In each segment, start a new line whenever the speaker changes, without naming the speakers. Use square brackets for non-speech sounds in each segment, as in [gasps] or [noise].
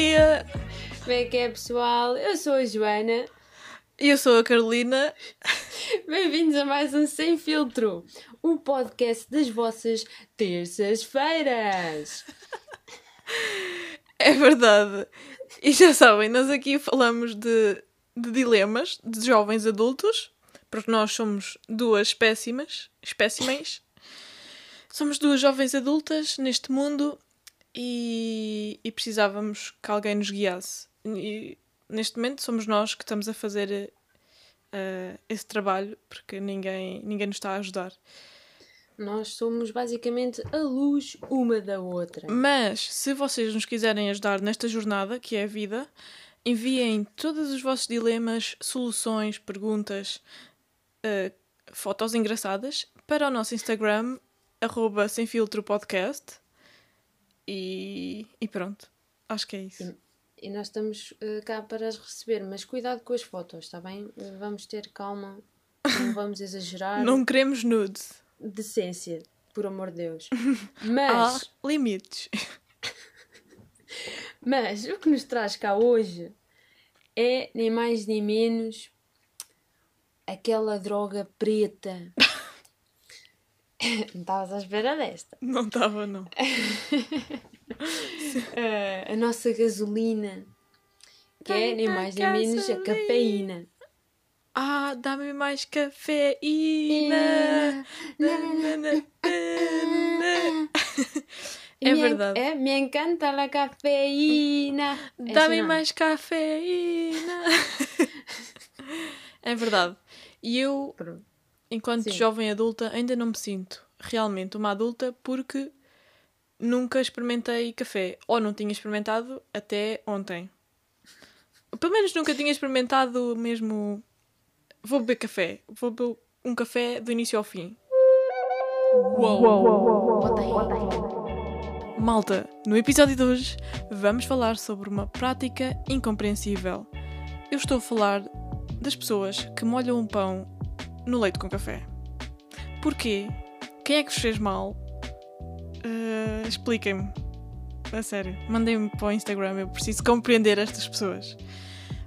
dia!
Como é que é, pessoal? Eu sou a Joana.
E eu sou a Carolina.
Bem-vindos a mais um Sem Filtro, o podcast das vossas terças-feiras.
É verdade. E já sabem, nós aqui falamos de, de dilemas de jovens adultos, porque nós somos duas espécimes, espécimens. Somos duas jovens adultas neste mundo e, e precisávamos que alguém nos guiasse. E neste momento somos nós que estamos a fazer uh, esse trabalho porque ninguém, ninguém nos está a ajudar.
Nós somos basicamente a luz uma da outra.
Mas se vocês nos quiserem ajudar nesta jornada, que é a vida, enviem todos os vossos dilemas, soluções, perguntas, uh, fotos engraçadas para o nosso Instagram, arroba sem filtro podcast. E, e pronto, acho que é isso.
E, e nós estamos uh, cá para as receber, mas cuidado com as fotos, está bem? Vamos ter calma, não [laughs] vamos exagerar.
não queremos nudes.
Decência, por amor de Deus. [laughs]
Mas. Há limites. [laughs]
mas o que nos traz cá hoje é nem mais nem menos aquela droga preta [laughs] não estavas à espera desta.
Não estava, não. uh, [laughs]
a nossa gasolina, que é nem mais nem menos a cafeína.
Ah, dá-me mais cafeína. [laughs] é verdade.
É, me encanta a cafeína.
Dá-me mais cafeína. é verdade. E eu. Pronto enquanto Sim. jovem adulta, ainda não me sinto realmente uma adulta porque nunca experimentei café. Ou não tinha experimentado até ontem. Pelo menos nunca tinha experimentado mesmo. Vou beber café. Vou beber um café do início ao fim. Uou! Uou. Malta, no episódio de hoje vamos falar sobre uma prática incompreensível. Eu estou a falar das pessoas que molham um pão no leite com café. Porquê? Quem é que vos fez mal? Uh, Expliquem-me. A sério. Mandem-me para o Instagram, eu preciso compreender estas pessoas.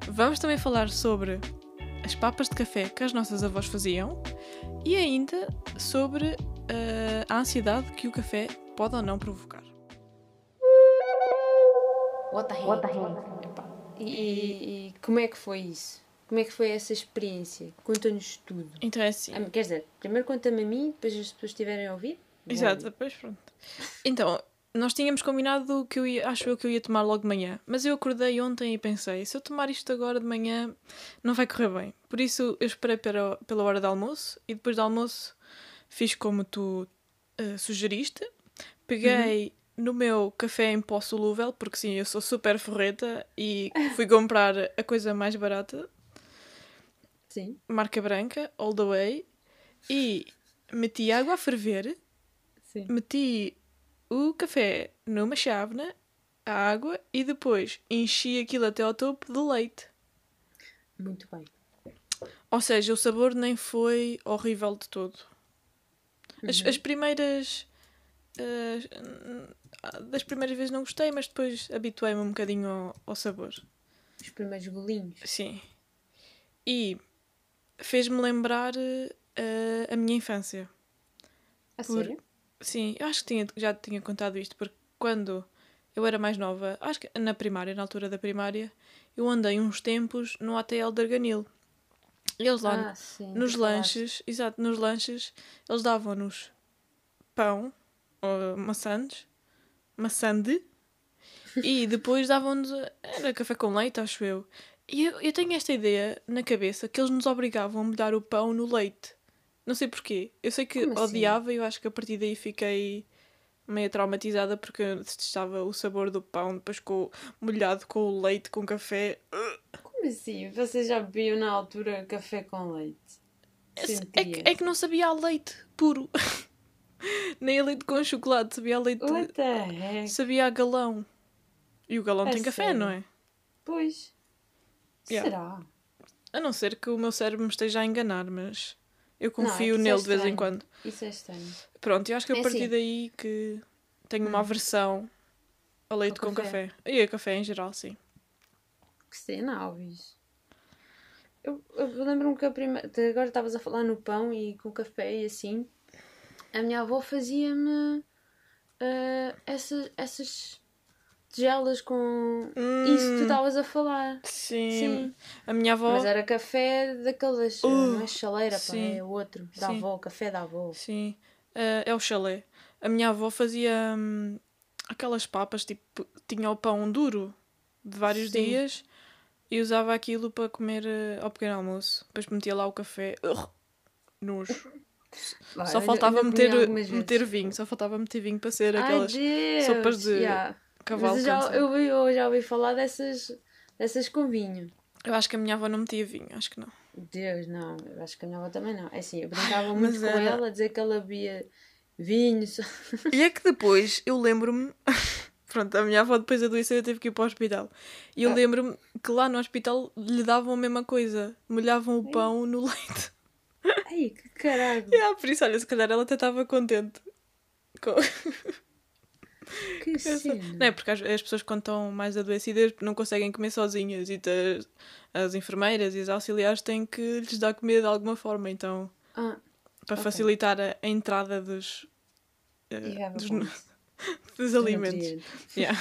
Vamos também falar sobre as papas de café que as nossas avós faziam e ainda sobre uh, a ansiedade que o café pode ou não provocar.
What the hell? What the hell? E, e, e como é que foi isso? Como é que foi essa experiência? Conta-nos tudo.
Então é assim.
Ah, quer dizer, primeiro conta-me a mim, depois as pessoas estiverem a ouvir.
Exato, depois pronto. Então, nós tínhamos combinado que eu ia, acho eu que eu ia tomar logo de manhã, mas eu acordei ontem e pensei, se eu tomar isto agora de manhã, não vai correr bem. Por isso eu esperei pela, pela hora do almoço e depois do almoço fiz como tu uh, sugeriste. Peguei uhum. no meu café em pó solúvel, porque sim, eu sou super forreta e fui comprar a coisa mais barata
Sim.
marca branca, all the way, e meti água a ferver,
Sim.
meti o café numa chávena, a água, e depois enchi aquilo até ao topo de leite.
Muito bem.
Ou seja, o sabor nem foi horrível de todo. As, uhum. as primeiras. Uh, das primeiras vezes não gostei, mas depois habituei-me um bocadinho ao, ao sabor.
Os primeiros golinhos.
Sim. E fez-me lembrar uh, a minha infância.
A Por... sério?
Sim, eu acho que tinha, já tinha contado isto, porque quando eu era mais nova, acho que na primária, na altura da primária, eu andei uns tempos no ATL de Arganil. Eles lá
ah, sim,
nos lanches, exato, nos lanches, eles davam-nos pão, ou maçãs, maçande, e depois davam-nos, era café com leite, acho eu. Eu, eu tenho esta ideia na cabeça que eles nos obrigavam a molhar o pão no leite. Não sei porquê. Eu sei que Como assim? odiava e eu acho que a partir daí fiquei meio traumatizada porque estava o sabor do pão depois com, molhado com o leite, com café.
Como assim? Vocês já bebiam na altura café com leite?
É, é, que, é que não sabia a leite puro. [laughs] Nem a leite com chocolate, sabia a leite.
What the heck?
Sabia a galão. E o galão é tem sério? café, não é?
Pois. Yeah. Será?
A não ser que o meu cérebro me esteja a enganar, mas eu confio não, é nele é de vez em quando.
Isso é estranho.
Pronto, eu acho que é a partir assim. daí que tenho uma hum. aversão A leite com
café.
café. E a café em geral, sim.
Que cena, Alves. Eu, eu lembro-me que a primeira. Agora estavas a falar no pão e com café e assim. A minha avó fazia-me ah, essas, essas tigelas com isso que tu estavas a falar.
Hum, Sim.
Sim.
A minha avó.
Mas era café daqueles.
Uh,
não é chaleira, pá,
sim.
é outro. Da
Sim.
avó, café da avó.
Sim. Eh, é o chalé. A minha avó fazia hum, aquelas papas, tipo, tinha o pão duro de vários
Sim.
dias e usava aquilo para comer eh, ao pequeno almoço. Depois metia lá o café. Ugh, nojo.
Vai,
Só faltava meter, meter
vezes.
vinho. Só faltava meter vinho para ser
Ai,
aquelas
Deus!
sopas de
Yeah.
Cavalo.
Mas eu já, eu, eu já ouvi falar dessas, dessas com vinho.
Eu acho que a minha avó não metia vinho, acho que não.
Deus, não. Eu acho que a minha avó também não. É assim, eu brincava muito
Mas
com
era-
ela, a dizer que ela bebia vinho.
E é que depois eu lembro-me. [laughs] Pronto, a minha avó depois adoeceu eu teve que ir para o hospital. E eu
Ah.
lembro-me que lá no hospital lhe davam a mesma coisa. Molhavam o pão no leite.
Ai, que caralho. [laughs]
Yeah, por isso, olha, se calhar ela até estava contente. Com- [laughs]
Que cena.
Não é? Porque as, as pessoas quando estão mais adoecidas não conseguem comer sozinhas e as, as enfermeiras e as auxiliares têm que lhes dar comida de alguma forma. Então,
Ah,
para
Ok.
facilitar a, a entrada dos,
a
dos, [laughs] dos alimentos. [laughs] Yeah.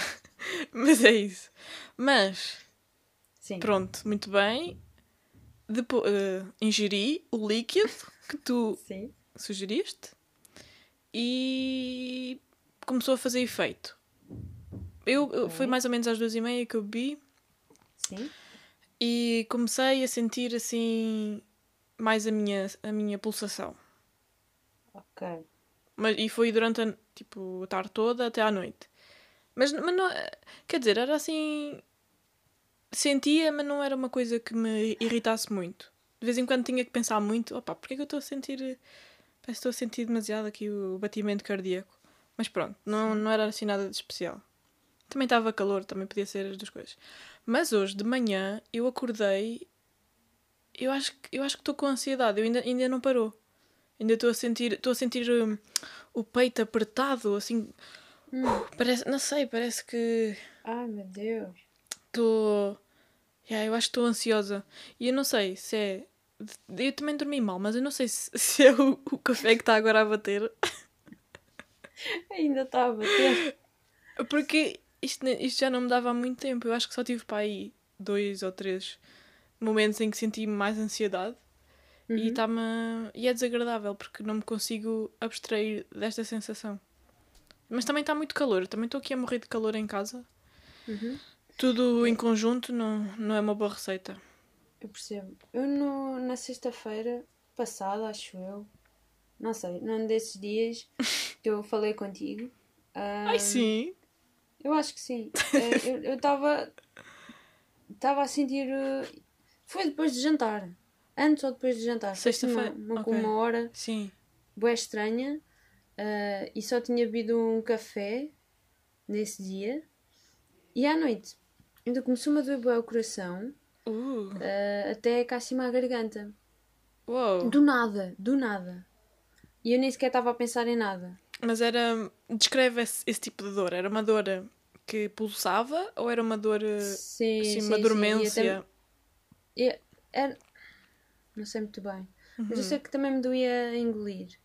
Mas é isso. Mas,
Sim.
pronto, muito bem. Depois, eh, ingeri o líquido que tu
Sim.
sugeriste e começou a fazer efeito. Eu, eu- foi mais ou menos às duas e meia que eu bebi
Sim.
e comecei a sentir assim mais a minha, a minha pulsação.
Ok.
Mas, e foi durante a, tipo, a tarde toda até à noite. Mas, mas não, quer dizer, era assim. Sentia, mas não era uma coisa que me irritasse muito. De vez em quando tinha que pensar muito: opá, porque é que eu estou a sentir. Parece que estou a sentir demasiado aqui o batimento cardíaco. Mas pronto, não, não era assim nada de especial. Também estava calor, também podia ser as duas coisas. Mas hoje de manhã eu acordei. Eu acho, que- eu acho que estou com ansiedade, eu ainda, ainda não parou. Ainda estou a sentir, estou a sentir hum, o peito apertado, assim.
Hum.
Parece, não sei, parece que
Ai, meu Deus.
estou. Yeah, eu acho que estou ansiosa. E eu não sei se é. Eu também dormi mal, mas eu não sei se, [laughs] se é o, o café que está agora a bater. [laughs]
Ainda está a bater.
Porque isto, isto já não me dava há muito tempo. Eu acho que só tive para aí dois ou três momentos em que senti mais ansiedade. E,
Uhum.
tá-me e é desagradável porque não me consigo abstrair desta sensação. Mas também está muito calor. Também estou aqui a morrer de calor em casa.
Uhum.
Tudo em conjunto não, não é uma boa receita.
Eu percebo. Eu no, na sexta-feira passada, acho eu, não sei, num desses dias [laughs] que eu falei contigo.
Ai
ah,
sim!
Eu acho que sim. [laughs] Eh, eu- estava. Estava a sentir. eh, Foi depois de jantar. Antes ou depois de jantar. Assim
Sexta-feira,
Uma, uma,
ok.
uma hora
Sim.
boa estranha. eh, e só tinha bebido um café nesse dia. E à noite. Ainda começou-me a doer bué o coração.
Uh,
eh, até cá acima a garganta.
uou.
Do nada, do nada. E eu nem sequer estava a pensar em nada.
Mas era. Descreve esse, esse tipo de dor. Era uma dor que pulsava ou era uma dor. eh,
Sim,
Assim,
sim,
uma
sim.
dormência?
E até- e era... Não sei muito bem. Mas
Uhum.
eu sei que também me doía a engolir.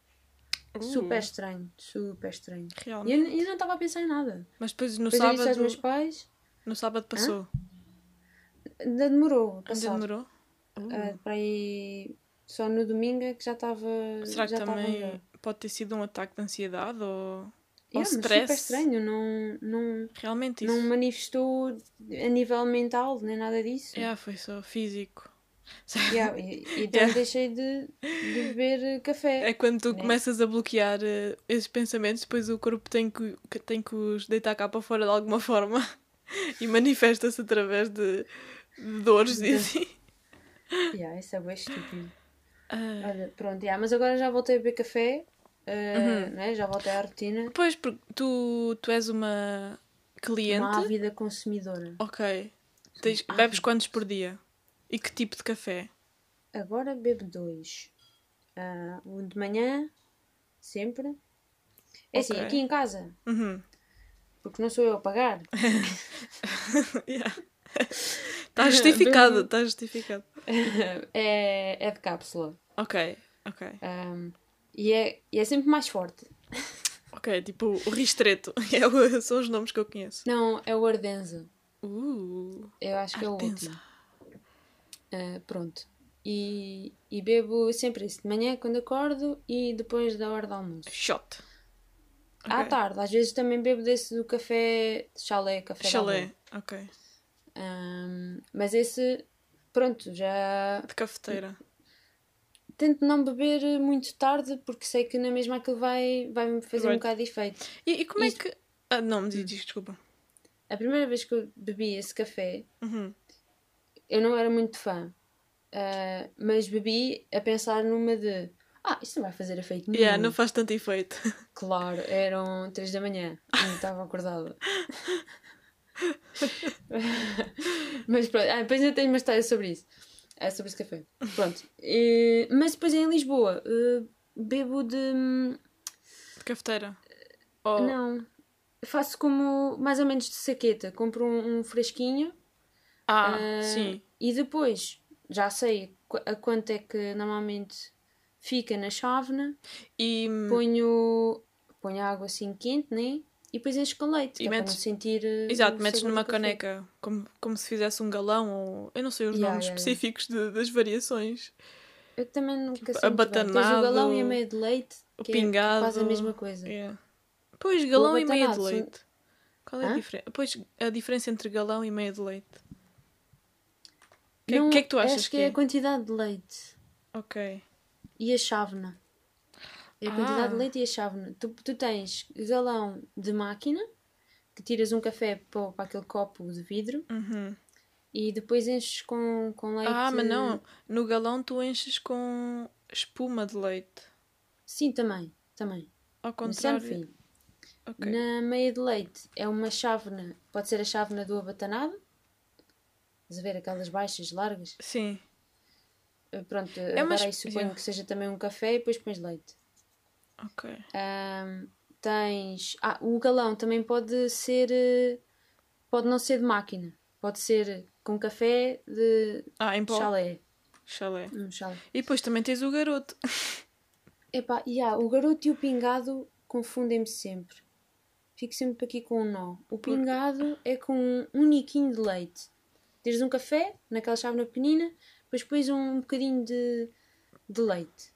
Uh,
Super estranho, super estranho. E eu,
Realmente.
eu não estava a pensar em nada.
Mas depois no
Depois eu disse aos
sábado.
meus pais,
No sábado passou.
ainda demorou
Ainda demorou? Uh.
Ah, para aí só no domingo é que já estava.
Será que
já
também. Pode ter sido um ataque de ansiedade ou,
Yeah,
ou
mas super
stress?
estranho, não, não,
Realmente isso.
não manifestou a nível mental, nem nada disso.
Yeah, foi só físico. [laughs]
Yeah, então
Yeah.
deixei de, de beber café.
É quando tu
Né?
começas a bloquear eh, esses pensamentos, depois o corpo tem que, tem que os deitar cá para fora de alguma forma [laughs] e manifesta-se através de, de dores e assim.
Yeah, isso é bem estúpido.
Ah,
Olha, pronto, yeah, mas agora já voltei a beber café, uh,
Uhum.
né? já voltei à rotina.
pois, porque tu, tu és uma cliente.
Uma ávida consumidora.
Ok. Tens, bebes quantos por dia? E que tipo de café?
Agora bebo dois. Ah, um de manhã, sempre. É assim,
Ok.
aqui em casa,
Uhum.
porque não sou eu a pagar. [laughs]
Yeah. Está justificado, está justificado. [laughs]
é, é de cápsula.
Ok, ok.
Um, e, é, e é sempre mais forte.
Ok, tipo o Ristreto. [laughs] É o- são os nomes que eu conheço.
Não, é o Ardenza.
Uh,
Eu acho que é o
Ardenza.
último. Ah, pronto. E, e bebo sempre isso. De manhã quando acordo e depois da hora do almoço.
Shot.
À
Ok.
tarde, às vezes também bebo desse do café chalé, café
Chalé. Ok.
Ahm, mas esse, pronto, já
De cafeteira.
Tento não beber muito tarde porque sei que na mesma aquilo vai, vai me fazer um
Vai-
bocado de efeito.
E, e como é
Isso-
que. Ah, não, me diz, diz, desculpa.
A primeira vez que eu bebi esse café,
Uhum.
eu não era muito fã, Ah, mas bebi a pensar numa de ah, isto não vai fazer efeito nenhum.
Yeah, não faz tanto efeito. [laughs]
Claro, eram 3 da manhã, não estava acordada. [laughs] [laughs] mas pronto, ah, depois eu tenho uma história sobre isso. É sobre esse café. Pronto. Eh, mas depois em Lisboa, eh, bebo de.
De cafeteira. Oh,
Não. Faço como mais ou menos de saqueta. Compro um, um fresquinho
Ah,
ah,
sim.
e depois já sei a quanto é que normalmente fica na chávena.
E,
Ponho, ponho água assim quente, né? E depois encho com leite.
E
é para
metes-
não sentir. eh,
exato, metes numa caneca como, como se fizesse um galão ou. Eu não sei os
Yeah,
nomes
yeah, yeah.
específicos de- das variações.
Eu também nunca
Tipo,
sinto bem. Tens o
abatanado,
galão e a meia de leite.
O
que
pingado.
É quase a mesma coisa.
Yeah. Pois, galão e meia de
abatanado, são-
leite. Qual é a
Hã?
diferença? Pois, a diferença entre galão e meia de leite. O que, é- que é que tu achas
Acho que
que
é
é?
a quantidade de leite
Ok.
e a chávena. É a quantidade
Ah.
de leite e a chávena. Tu, tu tens galão de máquina, que tiras um café para, para aquele copo de vidro
Uhum.
e depois enches com, com leite.
Ah, mas não. No galão tu enches com espuma de leite.
Sim, também. Também.
Ao
é no
contrário.
fim.
Ok.
Na meia de leite é uma chávena, pode ser a chávena do abatanado. Estás a ver aquelas baixas, largas?
Sim.
Eh, Pronto,
É
agora
uma
aí suponho
yeah.
que seja também um café e depois pões leite.
Ok.
Ahm, tens. Ah, o galão também pode ser. eh, Pode não ser de máquina. Pode ser com café de
Ah, em pó.
chalé.
Chalé.
Um chalé.
E depois também tens o garoto. [laughs]
Epá, yeah, o garoto e o pingado confundem-me sempre. Fico sempre aqui com um nó. O pingado é com um uniquinho de leite. Tires um café, naquela chávena pequenina, depois pões um bocadinho de, de leite.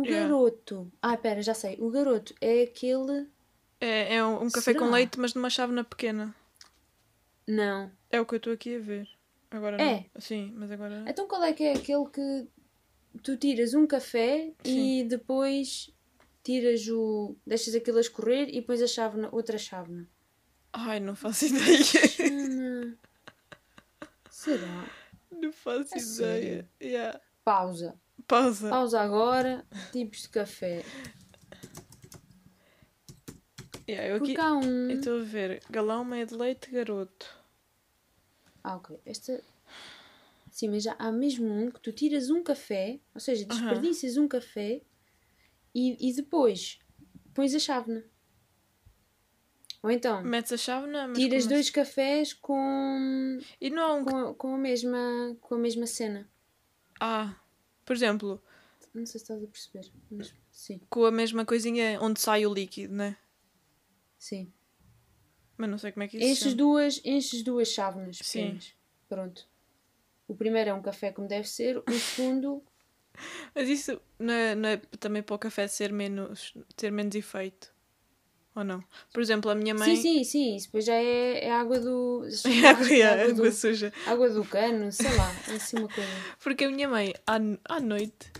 O
Yeah.
garoto. Ah, pera, já sei. O garoto é aquele.
É, é um, um café com
Será?
leite, mas numa chávena pequena.
Não.
É o que eu estou aqui a ver. Agora
É?
não. Sim, mas agora.
Então qual é que é aquele que tu tiras um café e depois tiras o. deixas aquilo a escorrer e pões a chávena, outra chávena?
Ai, não faço ideia. [laughs]
Será?
não faço
A
ideia. Yeah.
Pausa.
Pausa.
Pausa agora. Tipos de café.
Yeah, eu aqui
há um.
eu estou a ver galão, meia de leite, garoto.
Ah, ok. Esta. Sim, mas já há mesmo um que tu tiras um café, ou seja, desperdiças um café e, e depois pões a chávena. Ou então,
Metes a chávena, mas
tiras dois cafés com?
E não há um
com, com, a mesma, com a mesma cena.
Ah, por exemplo,
Não sei se estás a perceber, mas sim,
com a mesma coisinha onde sai o líquido, né?
sim.
Mas não sei como é que isso
Enches
chama.
duas, enches duas chávenas
Sim.
pequenas. Pronto. O primeiro é um café como deve ser, o segundo [laughs]
Mas isso não é, não é também para o café ser menos, ter menos efeito? Ou não? Por exemplo, a minha mãe...
Sim, sim, sim. Isso depois já é, é água do. [laughs]
É água, é
água,
água
do,
suja.
água do cano, sei lá. É assim uma coisa.
Porque a minha mãe, à, à noite,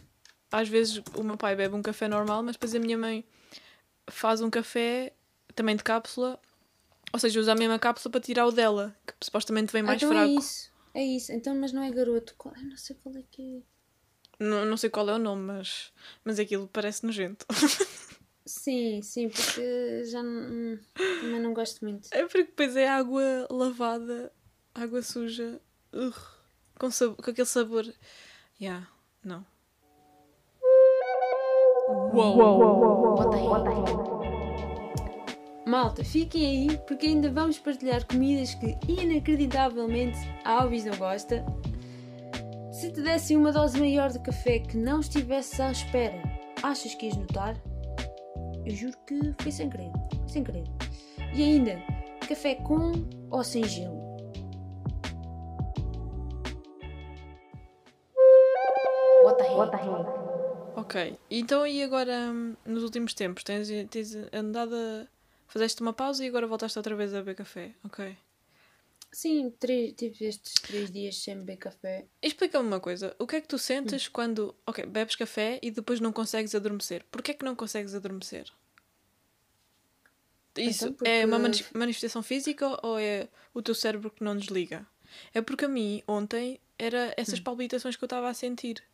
às vezes o meu pai bebe um café normal, mas depois a minha mãe faz um café também de cápsula, ou seja, usa a mesma cápsula para tirar o dela, que supostamente vem
Ah,
mais
então é
fraco.
isso. É isso. Então, mas não é garoto. Qual- Eu não sei qual é que é.
Não, não sei qual é o nome, mas, mas aquilo parece nojento. [laughs]
Sim, sim, porque já não, também não gosto muito.
É porque depois é água lavada, água suja, Ugh, com, sab- com aquele sabor. Yeah, não. Uou!
malta, fiquem aí porque ainda vamos partilhar comidas que inacreditavelmente a Alves não gosta. Se te dessem uma dose maior de café que não estivesse à espera, achas que ias notar? Eu juro que foi sem querer, foi sem querer. E ainda, café com ou sem gelo? What the heck?
What the heck?
Ok. Então e agora, hum, nos últimos tempos, tens, tens andado a... Fizeste uma pausa e agora voltaste outra vez a beber café. Ok.
Sim, três, tive estes três dias sem beber café.
Explica-me uma coisa. O que é que tu sentes quando, ok, bebes café e depois não consegues adormecer? Porquê é que não consegues adormecer? Isso
Então,
é uma
porque-
mani- manifestação física ou é o teu cérebro que não desliga? É porque a mim, ontem, era essas palpitações que eu estava a sentir.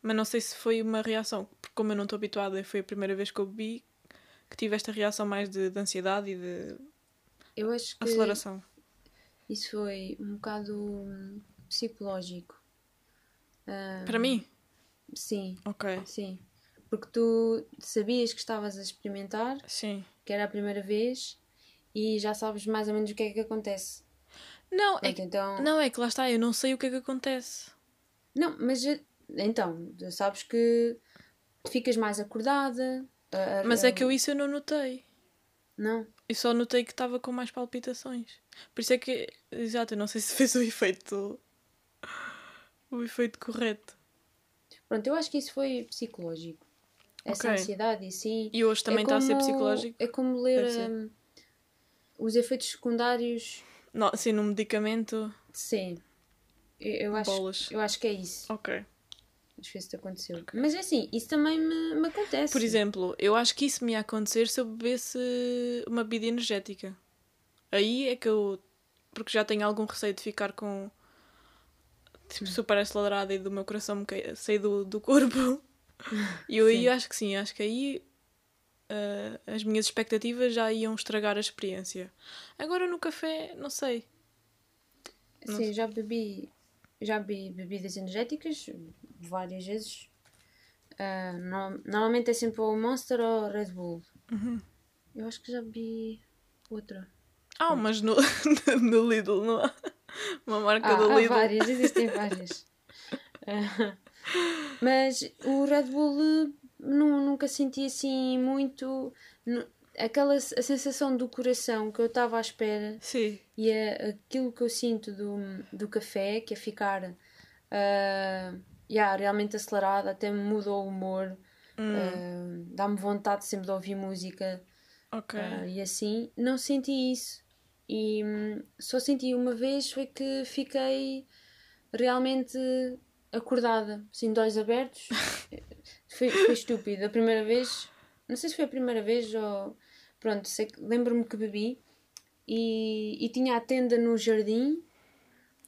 Mas não sei se foi uma reação, porque como eu não estou habituada e foi a primeira vez que eu bebi, que tive esta reação mais de, de ansiedade e de
Eu acho que
aceleração.
Isso foi um bocado hum, psicológico. Ah,
Para mim?
Sim,
Ok.
sim. Porque tu sabias que estavas a experimentar,
Sim.
que era a primeira vez, e já sabes mais ou menos o que é que acontece.
Não, é
Pronto,
que,
então.
não, é que lá está, eu não sei o que é que acontece.
Não, mas eh, então, sabes que ficas mais acordada. ah, ah,
Mas é que eu isso eu não notei.
Não.
Eu só notei que estava com mais palpitações. Por isso é que, exato, eu não sei se fez o efeito. o efeito correto.
Pronto, eu acho que isso foi psicológico. Essa
Ok.
ansiedade e sim.
E hoje também está a ser
como-
psicológico.
É como ler hum, os efeitos secundários.
Não, sim, num medicamento.
Sim. Eu, eu acho,
Bolas.
eu acho que é isso.
Ok.
Acho que isso te aconteceu. Mas é assim, isso também me, me acontece.
Por exemplo, eu acho que isso me ia acontecer se eu bebesse uma bebida energética. Aí é que eu. Porque já tenho algum receio de ficar com. Tipo, super acelerada e do meu coração me cai- sair do, do corpo. [laughs] E eu aí acho que sim, acho que aí ah, as minhas expectativas já iam estragar a experiência. Agora no café, não sei.
Sim, eu já bebi, já bebi bebidas energéticas várias vezes. Ah, no- normalmente é sempre ou Monster ou Red Bull.
Uhum.
Eu acho que já bebi outra.
Ah, mas no, [laughs] no Lidl, não há? Uma marca
Ah,
do
há
Lidl.
várias, existem [laughs] várias. Ah, mas o Red Bull eh, nu- nunca senti assim muito aquela a sensação do coração que eu estava à espera
Sim.
e é aquilo que eu sinto do, do café, que é ficar ah, yeah, realmente acelerada, até me muda o humor,
Hum,
ah, dá-me vontade sempre de ouvir música
ok.
ah, e assim. Não senti isso. E hum, só senti uma vez foi que fiquei realmente acordada, assim, de olhos abertos. [laughs] foi, foi estúpido. A primeira vez, não sei se foi a primeira vez ou. Pronto, lembro-me que bebi e, e tinha a tenda no jardim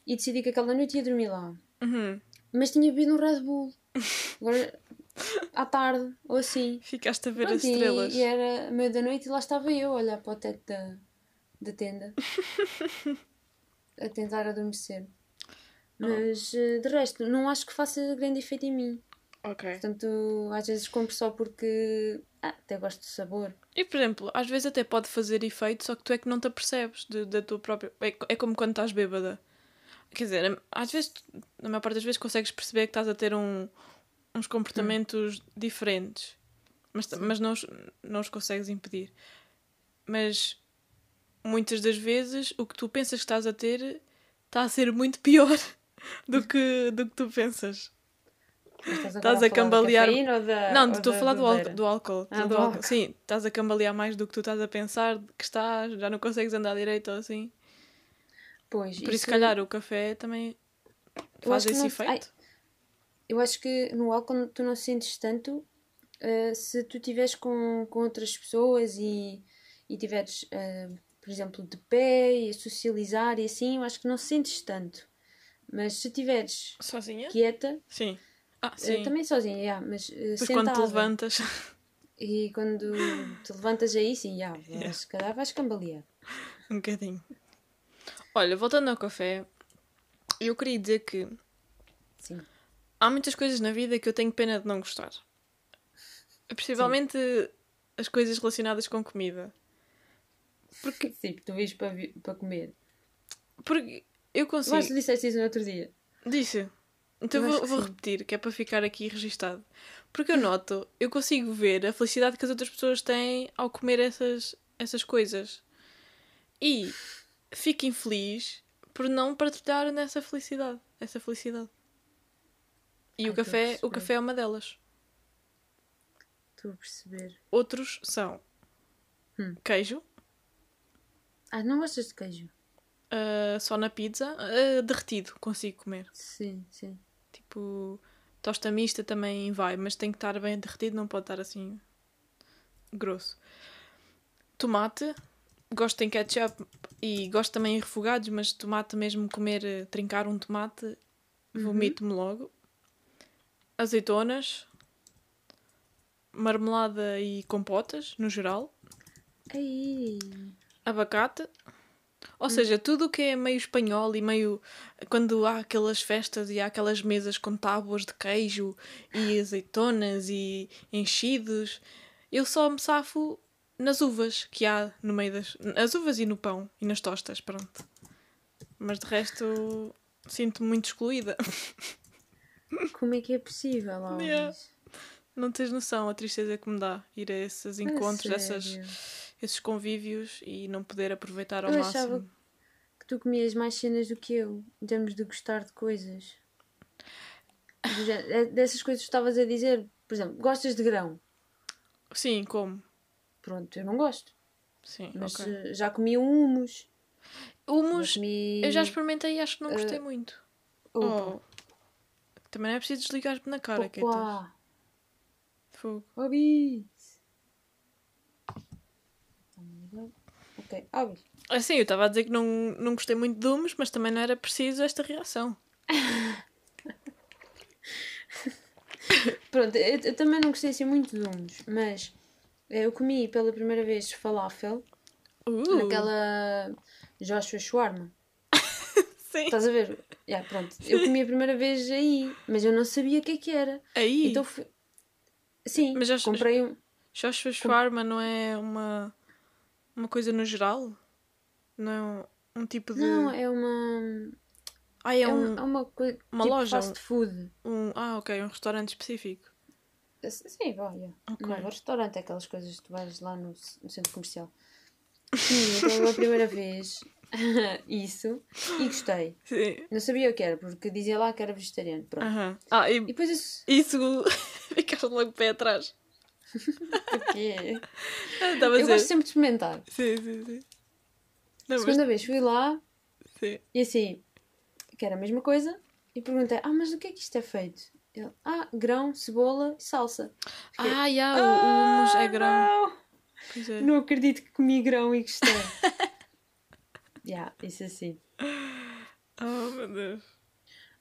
e decidi que aquela noite ia dormir lá.
Uhum.
Mas tinha bebido um Red Bull. Agora, à tarde, ou assim.
Ficaste a ver
Pronto,
as estrelas.
E, era meio da noite e lá estava eu a olhar para o teto da, da tenda [laughs] a tentar adormecer.
Oh.
Mas eh, de resto, não acho que faça grande efeito em mim.
Ok.
Portanto, às vezes compro só porque ah, até gosto do sabor.
E por exemplo, às vezes até pode fazer efeito, só que tu é que não te apercebes de- da tua própria. É, é como quando estás bêbada. Quer dizer, às vezes, na maior parte das vezes, consegues perceber que estás a ter um- uns comportamentos diferentes, mas, mas não, os, não os consegues impedir. Mas muitas das vezes o que tu pensas que estás a ter está a ser muito pior [laughs] do que, do que tu pensas.
Estás,
a
da
cambalear-
ou da-
Não,
ou
estou a
da
falar do, do álcool.
Ah,
do
do
álcool. Sim, estás a cambalear mais do que tu estás a pensar que estás, já não consegues andar direito ou assim.
Pois,
Por isso, se calhar, o café também faz esse
não-
efeito.
Eu acho que no álcool tu não sentes tanto uh, se tu estiveres com, com outras pessoas e, e tiveres, uh, por exemplo, de pé e a socializar e assim, eu acho que não sentes tanto. Mas se estiveres
Sozinha?
quieta,
Sim. Ah,
uh,
sim.
também sozinha, yeah, mas uh,
Depois
sentada.
quando te levantas.
E quando te levantas aí, sim, yeah,
Yeah.
se calhar vais cambalear.
um bocadinho. Olha, voltando ao café, eu queria dizer que
Sim.
há muitas coisas na vida que eu tenho pena de não gostar. Principalmente as coisas relacionadas com comida.
Porque sim, [laughs] tu vês para, para comer.
Porque eu consigo.
acho que disseste isso no outro dia.
Disse. Então
Eu
vou, vou repetir, que é para ficar aqui registado. Porque eu noto, eu consigo ver a felicidade que as outras pessoas têm ao comer essas, essas coisas. E fico infeliz por não partilhar nessa felicidade. Essa felicidade. E
Ai,
o café, o café é uma delas.
Estou a perceber.
Outros são
Hum.
queijo,
Ah, não gostas de queijo?
ah, só na pizza, ah, derretido, consigo comer.
Sim, sim.
Tipo, tosta mista também vai, mas tem que estar bem derretido, não pode estar assim grosso. Tomate, gosto em ketchup e gosto também em refogados, mas tomate mesmo comer, eh, trincar um tomate, vomito-me logo. Azeitonas, marmelada e compotas, no geral.
Aí.
Abacate. Ou seja, tudo o que é meio espanhol e meio. Quando há aquelas festas e há aquelas mesas com tábuas de queijo e azeitonas e enchidos, eu só me safo nas uvas que há no meio das. As uvas e no pão e nas tostas, pronto. Mas de resto sinto-me muito excluída. [laughs]
Como é que é possível, Alves?
Yeah. Não tens noção a tristeza que me dá ir a esses
A
encontros, essas,
sério?
Esses convívios e não poder aproveitar ao
Eu
máximo.
achava que tu comias mais cenas do que eu, em termos de gostar de coisas. É Dessas coisas que estavas a dizer, por exemplo, gostas de grão?
Sim, como?
Pronto, eu não gosto.
Sim,
Mas
ok.
eh, já comi um humus.
Humus,
comi...
eu já experimentei e acho que não gostei
eh,
muito. Oh, também não é preciso desligar-me na cara,
opa,
fogo.
Alves. Ok, Alves.
Assim, eu estava a dizer que não, não gostei muito de humus, mas também não era preciso esta reação. [laughs]
Pronto, eu, eu também não gostei assim muito de humus, mas eh, eu comi pela primeira vez falafel
Uh,
naquela Joshua Shawarma. [laughs]
Sim.
Estás a ver? Yeah, pronto. Eu comi a primeira vez aí, mas eu não sabia o que é que era.
Aí,
Então fui... Sim,
Mas já-
comprei um.
Joshua Shawarma não é uma, uma coisa no geral? Não é um, um tipo de...
Não, é uma.
Ah, é,
É, um, é uma coisa.
uma
tipo
loja,
Fast food.
um... Ah, ok, um restaurante específico.
Sim, vai, yeah.
Ok.
Não é um restaurante, é aquelas coisas que tu vais lá no, no centro comercial. Comi pela primeira vez [laughs] isso e gostei.
Sim.
Não sabia o que era, porque dizia lá que era vegetariano. Pronto.
Aham. Ah,
E
e
depois isso. [laughs]
isso... Ficaste logo pé atrás. [laughs] Ah, [laughs] a
Eu gosto sempre de experimentar.
Sim, sim, sim. Não, mas...
Segunda vez fui lá
Sim.
e assim, que era a mesma coisa, e perguntei: Ah, mas do que é que isto é feito? Ele, ah, grão, cebola e salsa. Fiquei,
Ah, já, o, o humus é grão.
Não,
é.
não acredito que comi grão e gostei. [laughs] Já, isso assim.
Oh, meu Deus.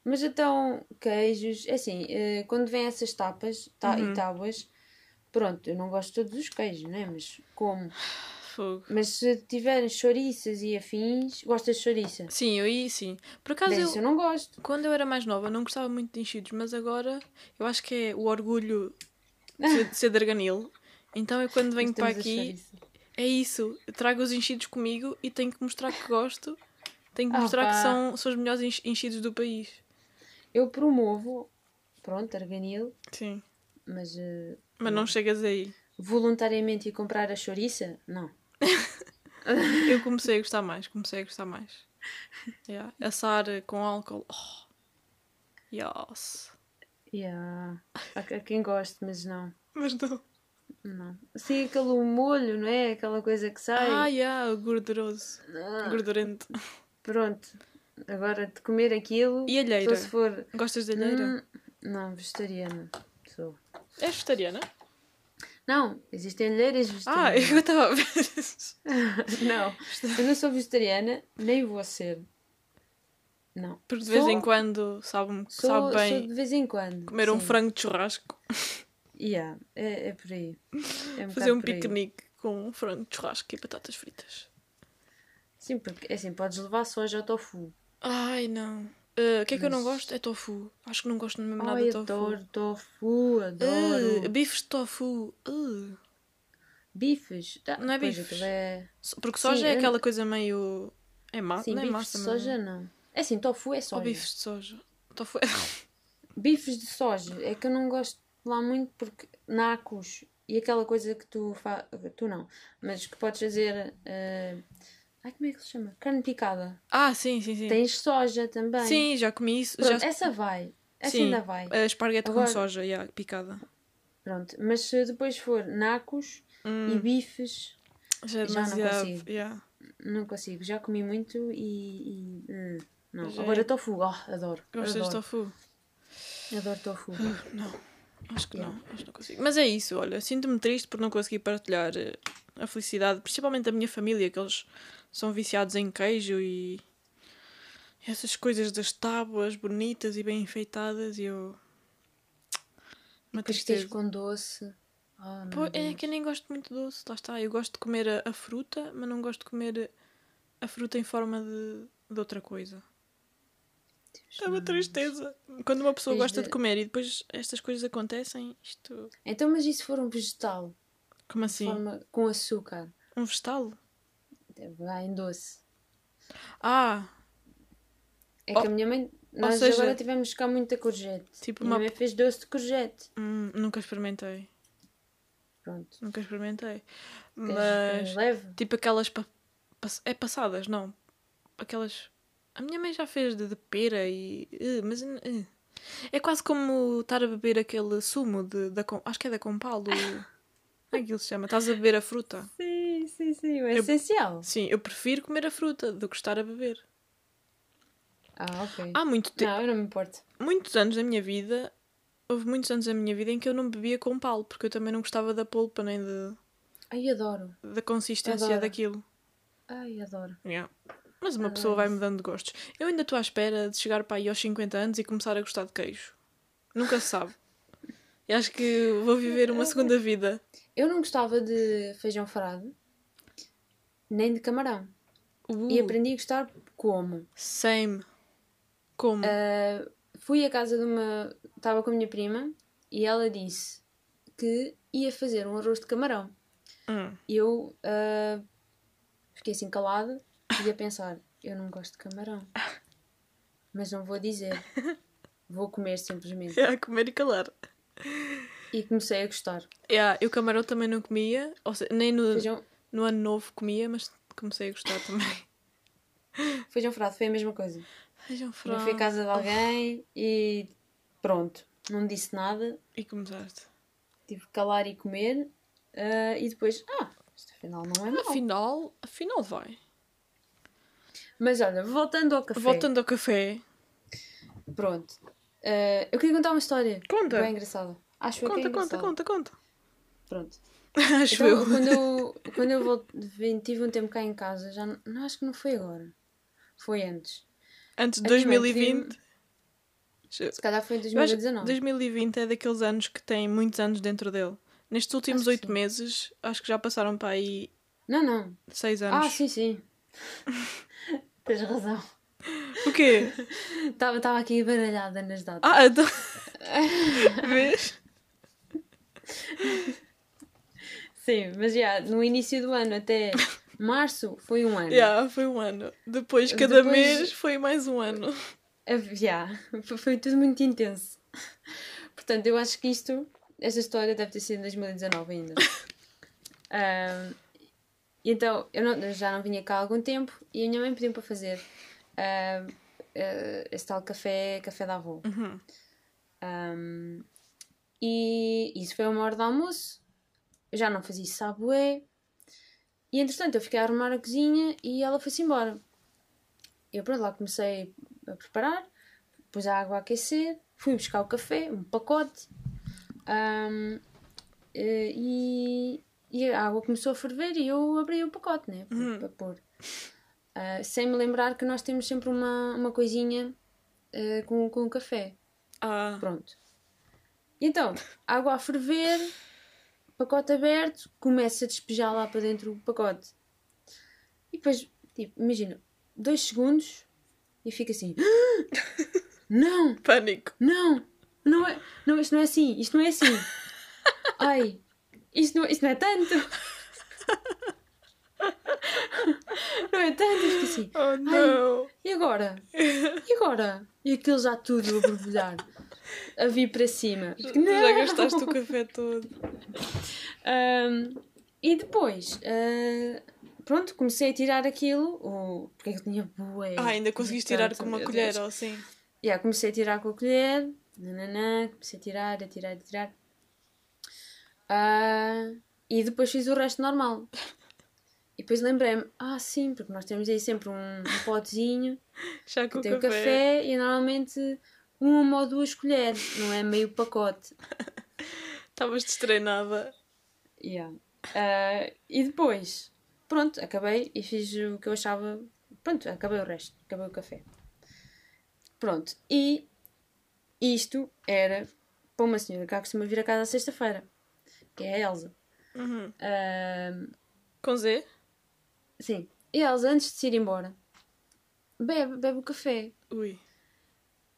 Mas então, queijos, é assim, eh, quando vêm essas tapas tá,
Uhum.
e tábuas, pronto, eu não gosto de todos os queijos, né? Mas como?
Fogo.
Mas se tiverem chouriças e afins, gostas de chouriça?
Sim, eu aí sim. Por acaso,
Desse
eu,
eu não gosto.
quando eu era mais nova, não gostava muito de enchidos, mas agora eu acho que é o orgulho de ser, de ser. Então eu quando venho para aqui, é isso. Eu trago os enchidos comigo e tenho que mostrar que gosto. Tenho que
Ah,
mostrar que são, são os melhores ench- enchidos do país.
Eu promovo, pronto, arganil,
Sim.
Mas eh,
Mas não chegas aí.
voluntariamente ir comprar a chouriça, não. [laughs]
Eu comecei a gostar mais, comecei a gostar mais. Yeah. Assar com álcool. Oh. Yes.
Yeah. Há, há quem goste, mas não.
Mas não.
Não. Assim, aquele molho, não é? Aquela coisa que sai.
Ah, yeah, gorduroso.
Ah,
Gordurento.
pronto. Agora de comer aquilo.
E alheira?
Só se for.
Gostas de alheira?
Hum, não, vegetariana. Sou.
És vegetariana?
Não, existem alheiras
Ah,
vegetarianas. [laughs]
eu estava a ver. [laughs]
não, eu não sou vegetariana, nem vou ser. Não.
Porque de vez
Sou-
em quando sabe,
Sou,
sabe
sou
bem
de vez em quando.
comer um
sim.
frango de churrasco.
Yeah, é, é por aí. É um [laughs]
Fazer um piquenique com um frango de churrasco e batatas fritas.
Sim, porque é assim, podes levar soja ao tofu.
Ai, não. Ah, O que é que eu não
Mas-
gosto? É tofu. Acho que não gosto mesmo nada de tofu.
adoro tofu, adoro.
Ah, bifes de tofu. Ah.
Bifes. Tá,
Não é bifes.
É...
Porque
Sim,
soja é
eu-
aquela coisa meio. É massa,
Sim,
não é
bifes
massa,
de
mas-
soja não. É assim, tofu é
Ou
soja.
bifes de soja. Tofu- [laughs]
Bifes de soja. É que eu não gosto lá muito porque nacos e aquela coisa que tu fazes. Tu não, mas que podes fazer. eh, Ai, como é que se chama? Carne picada.
Ah, sim, sim, sim.
Tens soja também.
Sim, já comi isso.
Pronto,
já...
essa vai. Essa
Sim,
ainda vai.
a esparguete
Agora-
com soja, yeah, picada.
Pronto. Mas se depois for nacos e
Hum,
bifes,
já é
já não consigo.
yeah.
não consigo. Já comi muito e. e, hum, não.
Já é.
Agora tofu. Oh, adoro.
Gostas de
adoro.
tofu?
Adoro tofu. [sighs]
Não, acho que não, acho que não consigo. Mas é isso, olha, sinto-me triste por não conseguir partilhar eh, a felicidade, principalmente da minha família, que eles são viciados em queijo e essas coisas das tábuas bonitas e bem enfeitadas e eu. Uma tristeza.
com doce. Oh, meu
Pô, é que eu nem gosto muito de doce, lá está. Eu gosto de comer a, a fruta, mas não gosto de comer a fruta em forma de, de outra coisa. É uma tristeza. Quando uma pessoa gosta de...
de-
comer e depois estas coisas acontecem, isto.
Então, mas e se for um vegetal?
Como assim?
forma, com açúcar?
Um vegetal?
Vai em doce.
Ah,
É
Oh,
que a minha mãe. Nós
seja-
agora tivemos cá muita courgette.
Tipo
a minha
uma-
mãe fez doce de courgette.
hum, nunca experimentei.
Pronto.
Nunca experimentei. Mas.
leve?
Tipo aquelas. pa- É passadas, não. Aquelas. A minha mãe já fez de, de pera e. eh, mas. eh. É quase como estar a beber aquele sumo de, da. Com- Acho que é da Compal. Do... Como é que ele se chama? Estás a beber a fruta.
Sim, sim, sim. É
Eu-
essencial.
Sim, eu prefiro comer a fruta do que estar a beber.
Ah, ok.
Há muito te-
Não, eu não me importo.
muitos anos da minha vida. Houve muitos anos da minha vida em que eu não bebia com pal, porque eu também não gostava da polpa nem de,
Ai, adoro.
da consistência
Adoro.
daquilo.
Ai, adoro.
Yeah. Mas uma pessoa vai mudando de gostos. Eu ainda estou à espera de chegar para aí aos 50 anos e começar a gostar de queijo. Nunca se sabe. E acho que vou viver uma segunda vida.
Eu não gostava de feijão frado, nem de camarão.
Uh,
E aprendi a gostar como?
Same. Como?
Ah, fui à casa de uma. Estava com a minha prima e ela disse que ia fazer um arroz de camarão.
Hum.
Eu ah, fiquei assim calada e a pensar: eu não gosto de camarão. [laughs] Mas não vou dizer. Vou comer simplesmente.
É comer e calar.
E comecei a gostar.
Yeah, eu camarão também não comia. Ou seja, nem no,
Feijão,
no ano novo comia, mas comecei a gostar também. [laughs]
feijão frado foi a mesma coisa.
Feijão
Eu
frado.
fui à casa de alguém e pronto. Não disse nada.
E começaste.
Tive que calar e comer. ah, e depois, ah, isto afinal não é mau.
Afinal, afinal vai.
Mas olha, voltando ao café.
Voltando ao café.
Pronto. Ah, eu queria contar uma história.
Conta.
Bem engraçada. Acho eu que é
Conta, conta, conta, conta.
Pronto. [laughs]
Acho
Então,
eu.
quando eu, quando eu vol- vim- tive um tempo cá em casa, já não, não, acho que não foi agora. Foi antes.
Antes de
a minha mãe
2020.
Se calhar foi em
Eu acho que
2019.
2020 é daqueles anos que tem muitos anos dentro dele. Nestes últimos oito meses, acho que já passaram para aí
Não, não.
seis anos.
Ah, sim, sim. [laughs] Tens razão.
O quê?
Estava aqui baralhada nas datas.
Ah, então... Vês?
Sim, mas já, no início do ano até março foi um ano.
Já, foi um ano. Depois, cada
Depois-
mês foi mais um ano.
Já, foi- foi tudo muito intenso. Portanto, eu acho que isto, esta história deve ter sido em 2019 ainda. Ahm, [laughs] e então, eu não- já não vinha cá há algum tempo e a minha mãe pediu para fazer ahm, ah, esse tal café, café da avó.
Uhum.
Ahm, e isso foi uma hora de almoço. Eu já não fazia bué. E entretanto, eu fiquei a arrumar a cozinha e ela foi-se embora. Eu pronto, lá comecei a preparar, pus a água a aquecer, fui buscar o café, um pacote. ahm, eh, e, e a água começou a ferver e eu abri o pacote, né? Para, para pôr. Ah, sem me lembrar que nós temos sempre uma, uma coisinha eh, com, com o café.
Ah,
Pronto. E então, água a ferver, pacote aberto, começa a despejar lá para dentro o pacote. E depois, tipo, imagina, dois segundos e fica assim: [laughs] Não,
pânico.
não, não é, não, isto não é assim, isto não é assim. [laughs] Ai, isto não, não é tanto. [laughs] Não é tanto, eu assim.
Oh não!
E agora? E agora? E aquilo já tudo a borbulhar. A vir para cima.
Já
"Não!"
gastaste o café todo.
Ahm, e depois, ah, pronto, comecei a tirar aquilo. O... Porque eu tinha bué.
Ah, ainda conseguiste tirar com uma colher ou assim?
Yeah, comecei a tirar com a colher. Nananã, comecei a tirar, a tirar, a tirar. Ah, e depois fiz o resto normal. E depois lembrei-me, ah sim, porque nós temos aí sempre um, um potezinho [laughs]
Já
que tem o
café.
café e normalmente uma ou duas colheres, não é meio pacote. [laughs]
Estavas destreinada.
Yeah. Ah, e depois, pronto, acabei e fiz o que eu achava. Pronto, acabei o resto, acabei o café. Pronto, e isto era para uma senhora que costuma vir a casa à sexta-feira, que é a Elsa.
Uhum.
Ah,
Com Z?
sim, e Elsa, antes de se ir embora, bebe, bebe o café.
Ui.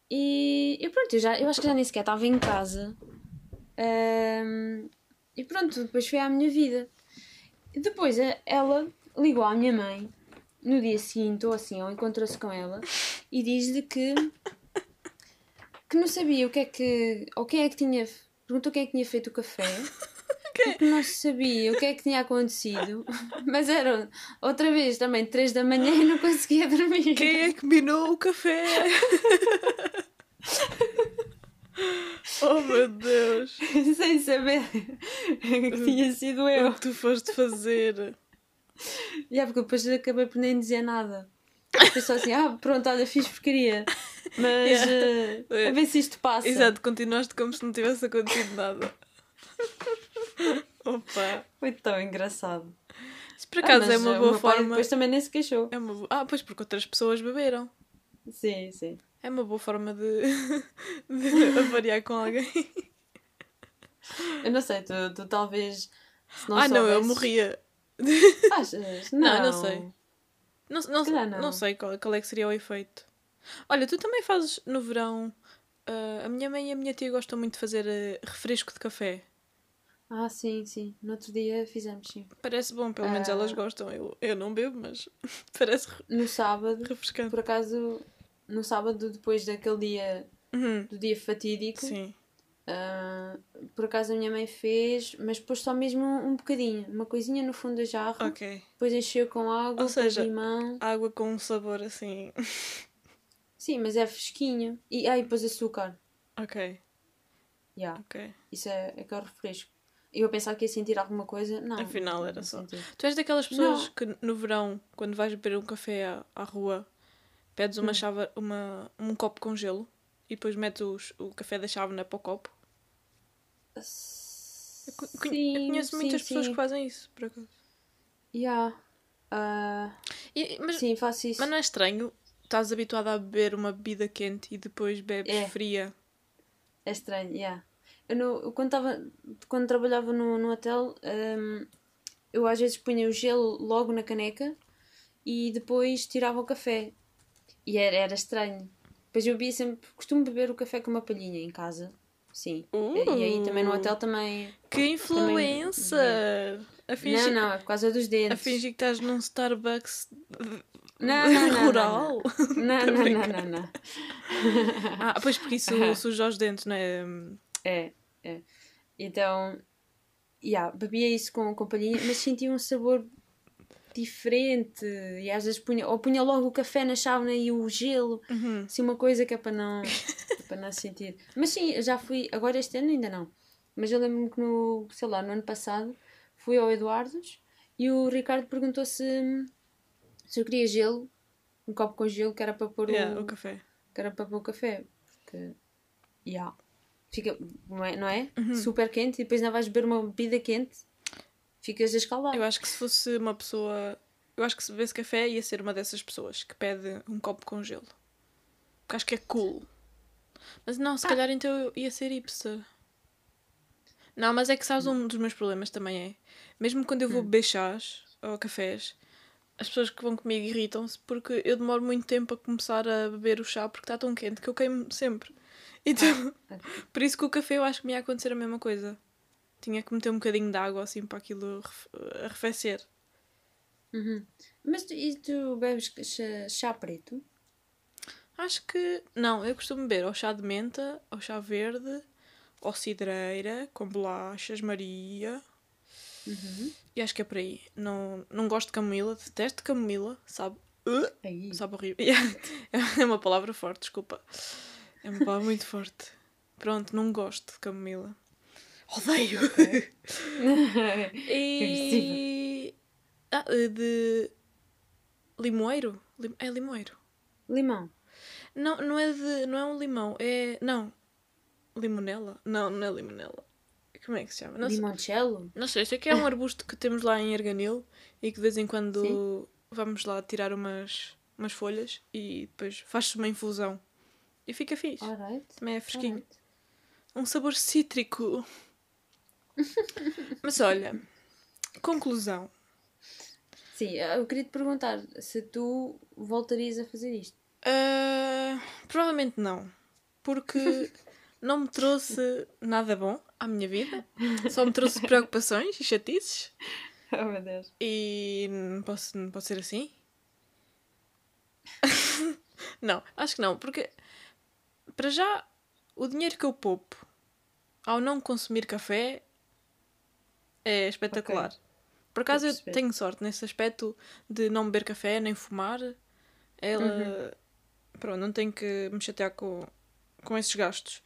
E, e pronto, eu, já, eu acho que já nem sequer estava em casa. Ahm, e pronto, depois foi à minha vida. E depois ela ligou à minha mãe no dia seguinte, ou assim, ou encontrou-se com ela e diz-lhe que, que não sabia o que é que. ou quem é que tinha. perguntou quem é que tinha feito o café. [laughs] Porque não se sabia o que é que tinha acontecido, [laughs] mas era outra vez também três da manhã e não conseguia dormir.
Quem é que minou o café? [laughs] oh meu Deus!
sem saber que tinha sido
O
eu.
que tu foste fazer?
Já, porque depois acabei por nem dizer nada. Foi só assim, ah, pronto, olha, fiz porcaria. Mas
Yeah.
eh, a ver se isto passa.
Exato, continuaste como se não tivesse acontecido nada. [laughs] Opa!
Foi tão engraçado.
Isso por acaso
Ah,
é uma boa forma.
Depois também nem se queixou.
É uma bo- Ah, pois porque outras pessoas beberam.
Sim, sim.
É uma boa forma de, [laughs] de avariar com alguém.
Eu não sei, tu, tu talvez. Se não
ah, não, eu
soubesses-
morria.
Achas?
Não, não sei. Não, não, não.
não.
sei qual, qual é que seria o efeito. Olha, tu também fazes no verão. ah, a minha mãe e a minha tia gostam muito de fazer ah, refresco de café.
Ah, sim, sim. No outro dia fizemos, sim.
Parece bom, pelo menos
Ah.
elas gostam. Eu, eu não bebo, mas [laughs] parece re-
No sábado,
refrescante.
por acaso, no sábado, depois daquele dia,
Uhum,
do dia fatídico,
Sim.
Ah, por acaso a minha mãe fez, mas pôs só mesmo um, um bocadinho, uma coisinha no fundo da jarra,
Ok.
depois encheu com água,
Ou seja,
com limão.
Água com um sabor assim.
Sim, mas é fresquinho. E aí depois açúcar.
Ok,
Yeah,
ok.
isso é, é que é o refresco. Eu pensava que ia sentir alguma coisa, não.
Afinal, era só. Tu és daquelas pessoas
Não.
que no verão, quando vais beber um café à, à rua, pedes
Hum.
uma chave, uma, um copo com gelo e depois metes os- o café da chávena para o copo. Eu, conhe- eu
Sim,
conheço muitas
sim,
pessoas
sim.
que fazem isso, por acaso.
Yeah. Ah,
E- mas,
sim, faço isso.
mas não é estranho? Estás habituado a beber uma bebida quente e depois bebes
É.
fria.
É estranho, yeah. Eu, no, eu quando, tava, quando trabalhava no, no hotel, hum, eu às vezes punha o gelo logo na caneca e depois tirava o café. E era, era estranho. Depois eu bebia sempre, costumo beber o café com uma palhinha em casa. Sim. E aí também no hotel também.
Que influencer! A fingir,
Não, não, é por causa dos
a
dentes.
fingir que estás num Starbucks
Não, não, não,
rural. [laughs]
Não, não, não, não, não.
Ah, pois porque isso [laughs] suja os dentes, não é?
É, é. Então, yeah, bebia isso com, com palhinha, mas sentia um sabor diferente. E às vezes punha, ou punha logo o café na chávena e o gelo,
Uhum.
assim uma coisa que é para não, [laughs] para não sentir. Mas sim, já fui, agora este ano ainda não. Mas eu lembro-me que no, sei lá, no ano passado fui ao Eduardo's e o Ricardo perguntou se, se eu queria gelo, um copo com gelo que era para pôr
Yeah,
o,
o café.
que era para pôr o café. Porque, yeah. Fica, não é? Não é?
Uhum.
Super quente e depois ainda vais beber uma bebida quente, ficas a escaldar.
Eu acho que se fosse uma pessoa. Eu acho que se bebesse café ia ser uma dessas pessoas que pede um copo com gelo. Porque acho que é cool. Mas não,
Ah.
se calhar então eu ia ser hipster. Não, mas é que sabes um dos meus problemas também é. Mesmo quando eu vou
Hum.
beber chás ou cafés, as pessoas que vão comigo irritam-se porque eu demoro muito tempo a começar a beber o chá porque está tão quente que eu queimo sempre. Então,
Ah, [laughs]
por isso que o café eu acho que me ia acontecer a mesma coisa. Tinha que meter um bocadinho de água assim para aquilo arref- arrefecer.
Uhum. Mas tu, e tu bebes chá, chá preto?
Acho que. Não, eu costumo beber ou chá de menta, ou chá verde, ou cidreira, com bolachas, Maria.
Uhum.
E acho que é por aí. Não, não gosto de camomila, detesto camomila, sabe? Uh, sabe horrível. [laughs] É uma palavra forte, desculpa. É uma palavra muito forte. Pronto, não gosto de camomila. Odeio! [laughs] e. Ah, de. Limoeiro? Lim- É limoeiro.
Limão.
Não, não é de. Não é um limão, é. Não. Limonela? Não, não é limonela. Como é que se chama? Não
Limoncello?
não sei, sei que é um arbusto que temos lá em Erganil e que de vez em quando
Sim.
vamos lá tirar umas, umas folhas e depois faz-se uma infusão. E fica fixe.
Alright.
Também é fresquinho.
alright.
Um sabor cítrico. [laughs] Mas olha, conclusão.
Sim, eu queria te perguntar se tu voltarias a fazer isto.
Ah, provavelmente não. Porque [laughs] não me trouxe nada bom à minha vida. Só me trouxe preocupações e chatices. [laughs]
Oh meu Deus.
E não posso, não pode ser assim? não, acho que não. Porque, para já, o dinheiro que eu poupo ao não consumir café é espetacular. Por acaso eu tenho sorte nesse aspecto de não beber café nem fumar. Ela. Pronto, não tenho que me chatear com, com esses gastos.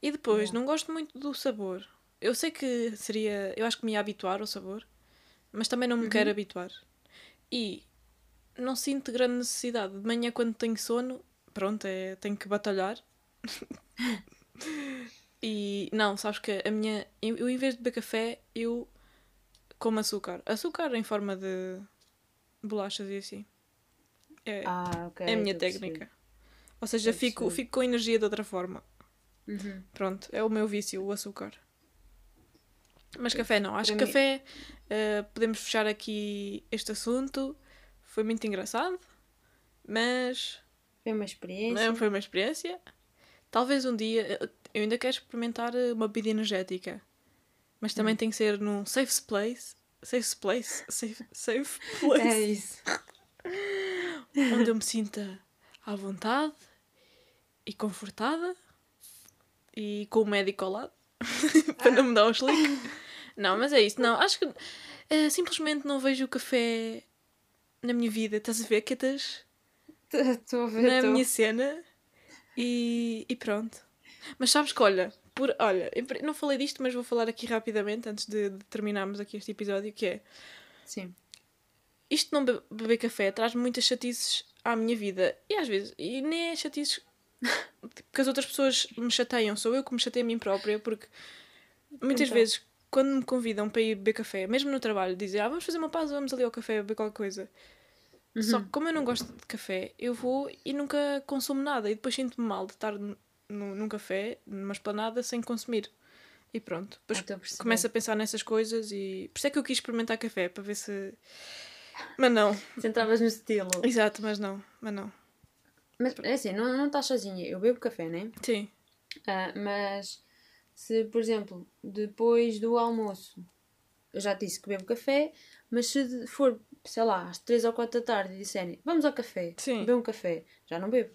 E depois,
Yeah.
não gosto muito do sabor. Eu sei que seria. Eu acho que me ia habituar ao sabor, mas também não me quero habituar. E não sinto grande necessidade. De manhã, quando tenho sono, pronto, é, tenho que batalhar. E não, sabes que a minha. Eu, eu, em vez de beber café, eu como açúcar. Açúcar em forma de bolachas e assim. É,
Ah, ok.
é a minha técnica. Ou seja, fico, fico com energia de outra forma.
Uhum.
Pronto, é o meu vício, o açúcar. Mas café não. Acho que
mim-
café, eh, podemos fechar aqui este assunto. Foi muito engraçado, mas
Foi uma experiência.
não foi uma experiência. Talvez um dia. Eu ainda quero experimentar eh, uma bebida energética, mas também
Hum.
tem que ser num safe place. Safe place? Safe, safe [laughs] place.
É isso.
onde eu me sinta à vontade e confortada e com o médico ao lado [laughs] para não me dar um slick. Não, mas é isso. Não, [laughs] acho que eh, simplesmente não vejo o café na minha vida. Estás a ver, Catas?
Estou a ver.
Na
estou.
minha cena e, e pronto. Mas sabes que, olha, por, olha, não falei disto, mas vou falar aqui rapidamente antes de, de terminarmos aqui este episódio, que é
Sim.
isto não be- beber café traz muitas chatices à minha vida. E às vezes, e nem é chatices [laughs] que as outras pessoas me chateiam, sou eu que me chateio a mim própria, porque muitas
Então.
vezes, quando me convidam para ir beber café, mesmo no trabalho, dizem, ah, vamos fazer uma pausa, vamos ali ao café beber qualquer coisa. Só que como eu não gosto de café, eu vou e nunca consumo nada. E depois sinto-me mal de estar no, num café, numa esplanada, sem consumir. E pronto. Depois
Ah,
começo a pensar nessas coisas e... Por isso é que eu quis experimentar café, para ver se... Mas não.
Sentavas no estilo.
Exato, mas não. Mas não.
Mas é assim, não, não estás sozinha. Eu bebo café, né?
Sim.
Ah, mas se, por exemplo, depois do almoço, eu já disse que bebo café, mas se for, sei lá, às 3 ou 4 da tarde e disserem vamos ao café,
Sim.
beber um café, já não bebo.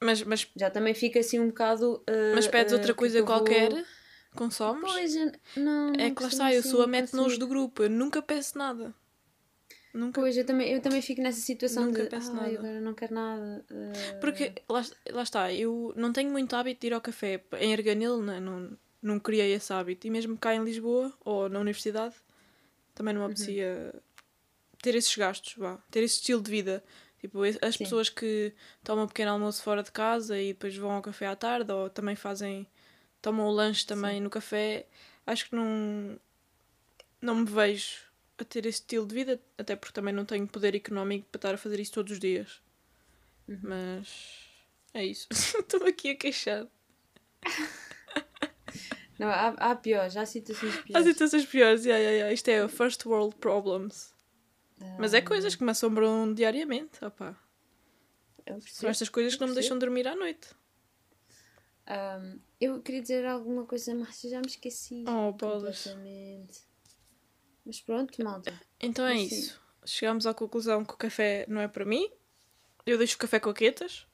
Mas, mas,
Já também fica assim um bocado. ah,
mas pedes
ah,
outra
que
coisa
vou-
qualquer, consomes.
Pois, não.
é
não
que lá está, eu
assim
sou a mete nojo
consumir.
do grupo. Eu nunca peço nada. Nunca.
Pois, eu também, eu também fico nessa situação
Nunca
de.
peço nada."
agora não quero nada. ah,
Porque lá, lá está, eu não tenho muito hábito de ir ao café. Em Arganil né, não, não criei esse hábito. E mesmo cá em Lisboa ou na universidade também não me apetecia ter esses gastos, vá, ter esse estilo de vida. Tipo, as
Sim.
pessoas que tomam um pequeno almoço fora de casa e depois vão ao café à tarde ou também fazem, tomam o lanche também no café, acho que não, não me vejo a ter esse estilo de vida, até porque também não tenho poder económico para estar a fazer isso todos os dias. Mas é isso. [laughs] Estou aqui a queixar. [laughs]
Não, há, há piores, há situações
Há
piores.
situações piores, yeah, yeah, yeah. isto é first world problems. Mas é coisas que me assombram diariamente. Opá.
Eu
São estas coisas que não me deixam dormir à noite.
Ahm, eu queria dizer alguma coisa mais, eu já me esqueci.
Oh, bolas.
Mas pronto, malta.
Então é
Sim.
isso. Chegamos à conclusão que o café não é para mim. Eu deixo o café com Quetas,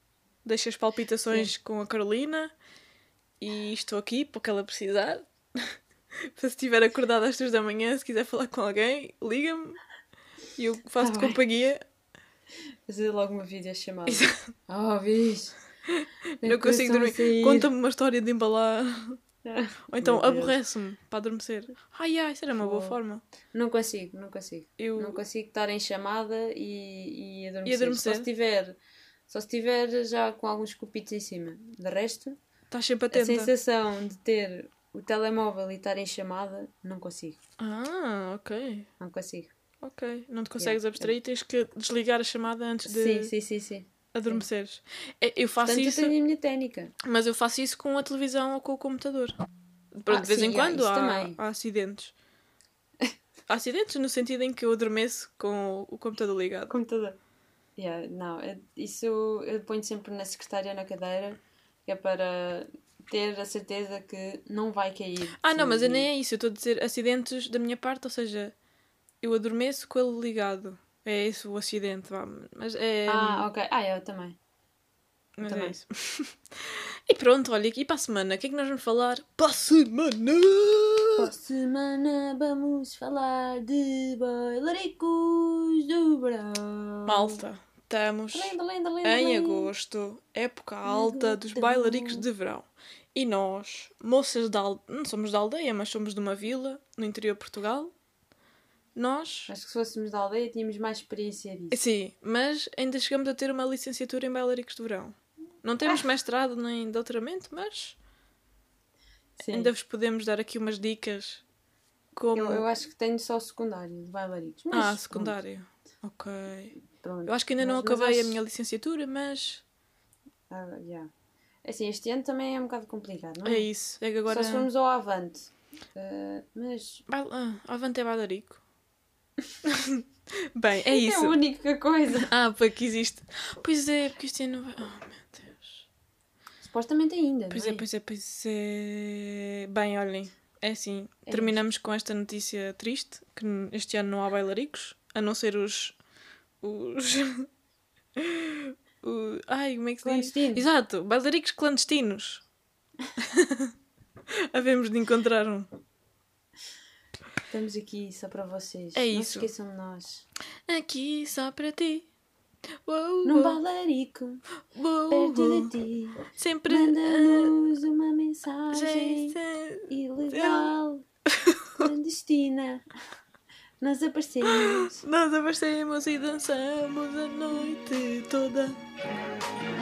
deixo as palpitações com a Carolina e estou aqui para o que ela precisar. para [laughs] se estiver acordada às 3 da manhã, se quiser falar com alguém, liga-me e eu faço-te
Tá
companhia.
Fazer logo uma videochamada.
Exato.
Oh, bicho. [laughs]
Não consigo dormir. Conta-me uma história de embalar. Ou então aborrece-me para adormecer. Ai ai, isso era uma boa
Oh.
forma.
Não consigo, não consigo.
Eu...
Não consigo estar em chamada e, e adormecer.
E adormecer?
Só se tiver, só se tiver já com alguns cupitos em cima. De resto,
Estás sempre
a
atenta.
sensação de ter o telemóvel e estar em chamada, não consigo.
Ah, ok.
Não consigo.
Ok. Não te consegues
Yeah.
abstrair, tens que desligar a chamada antes de
Sim, sim, sim, sim.
adormeceres. É, Eu faço
Portanto,
isso,
eu tenho a minha técnica.
mas eu faço isso com a televisão ou com o computador. Pronto,
Ah,
de vez
sim,
em
yeah,
quando há, há acidentes. há acidentes no sentido em que eu adormeço com o computador ligado.
Computador. Yeah, não, é- isso eu ponho sempre na secretária na cadeira, que é para ter a certeza que não vai cair.
Ah, não, mas nem é isso. Eu estou a dizer acidentes da minha parte, ou seja, eu adormeço com ele ligado. É esse o acidente, vá. Mas é.
Ah, ok. Ah, eu também.
mas é
também.
isso. [laughs] e pronto, olha, e para a semana? O que é que nós vamos falar? Para a semana!
Para a semana vamos falar de bailaricos do verão.
Malta, estamos
Linda, linda, linda,
em agosto, época alta dos bailaricos de verão. E nós, moças da aldeia, não somos da aldeia, mas somos de uma vila no interior de Portugal. Nós,
Acho que se fôssemos da aldeia tínhamos mais experiência disso.
sim, mas ainda chegamos a ter uma licenciatura em bailaricos de verão. Não temos mestrado nem doutoramento, mas
Sim.
ainda vos podemos dar aqui umas dicas como.
Eu, eu acho que tenho só o secundário de bailaricos.
Ah, secundário. Ok.
pronto.
Eu acho que ainda não acabei a
acho-
minha licenciatura, mas
Ah, yeah. Assim, este ano também é um bocado complicado, não é?
é isso. É que agora.
Só se formos ao avante. Ah, mas.
Ah, Avante é bailarico. [laughs] Bem, é
é
isso.
a única coisa.
Ah, porque existe. Pois é, porque este ano vai. Oh, meu Deus.
Supostamente ainda.
Pois
não
é, pois é, pois é. Bem, olhem, é assim. Terminamos com esta notícia triste: que este ano não há bailaricos, a não ser os. Os. [laughs] o... Ai, como é que se diz?
Clandestinos.
Exato, bailaricos [laughs] clandestinos. Havemos de encontrar um.
Estamos aqui só para vocês.
É
Não
isso.
se esqueçam de nós.
Aqui só para ti. Uou,
Num
uou,
bailarico,
uou,
perto de ti.
Sempre.
Manda-nos uma
ah,
mensagem ilegal, clandestina. [laughs] Nós aparecemos [gasps]
Nós aparecemos e dançamos a noite toda.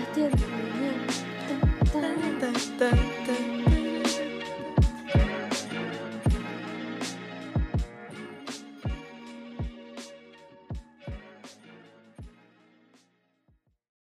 até de manhã. Tá,
tá. Tá.